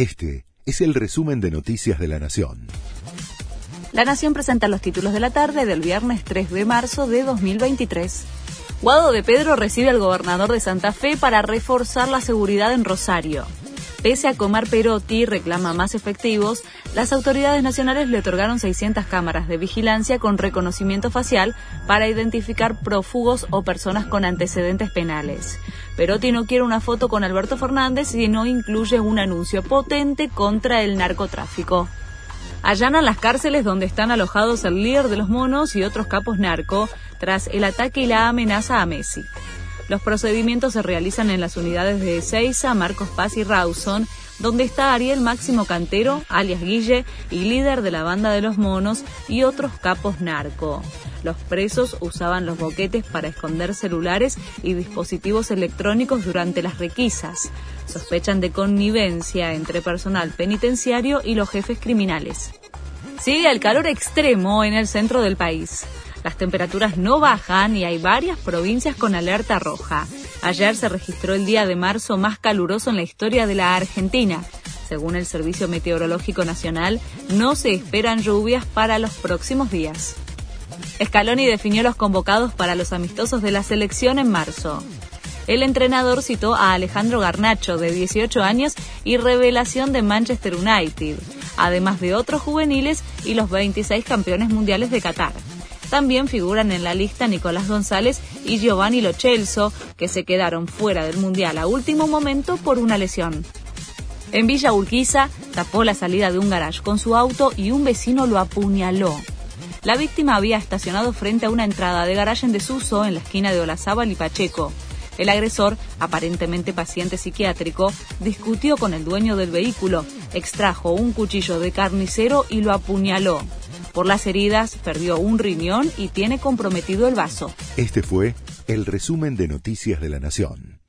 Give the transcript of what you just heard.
Este es el resumen de Noticias de la Nación. La Nación presenta los títulos de la tarde del viernes 3 de marzo de 2023. Guado de Pedro recibe al gobernador de Santa Fe para reforzar la seguridad en Rosario. Pese a Comar Perotti reclama más efectivos, las autoridades nacionales le otorgaron 600 cámaras de vigilancia con reconocimiento facial para identificar prófugos o personas con antecedentes penales. Perotti no quiere una foto con Alberto Fernández y no incluye un anuncio potente contra el narcotráfico. Allanan las cárceles donde están alojados el líder de los monos y otros capos narco tras el ataque y la amenaza a Messi. Los procedimientos se realizan en las unidades de Ezeiza, Marcos Paz y Rawson, donde está Ariel Máximo Cantero, alias Guille, y líder de la banda de los monos y otros capos narco. Los presos usaban los boquetes para esconder celulares y dispositivos electrónicos durante las requisas. Sospechan de connivencia entre personal penitenciario y los jefes criminales. Sigue el calor extremo en el centro del país. Las temperaturas no bajan y hay varias provincias con alerta roja. Ayer se registró el día de marzo más caluroso en la historia de la Argentina. Según el Servicio Meteorológico Nacional, no se esperan lluvias para los próximos días. Scaloni definió los convocados para los amistosos de la selección en marzo. El entrenador citó a Alejandro Garnacho, de 18 años y revelación de Manchester United, además de otros juveniles y los 26 campeones mundiales de Qatar. También figuran en la lista Nicolás González y Giovanni Lochelso, que se quedaron fuera del Mundial a último momento por una lesión. En Villa Urquiza tapó la salida de un garage con su auto y un vecino lo apuñaló. La víctima había estacionado frente a una entrada de garaje en desuso en la esquina de Olazábal y Pacheco. El agresor, aparentemente paciente psiquiátrico, discutió con el dueño del vehículo, extrajo un cuchillo de carnicero y lo apuñaló. Por las heridas, perdió un riñón y tiene comprometido el vaso. Este fue el resumen de Noticias de la Nación.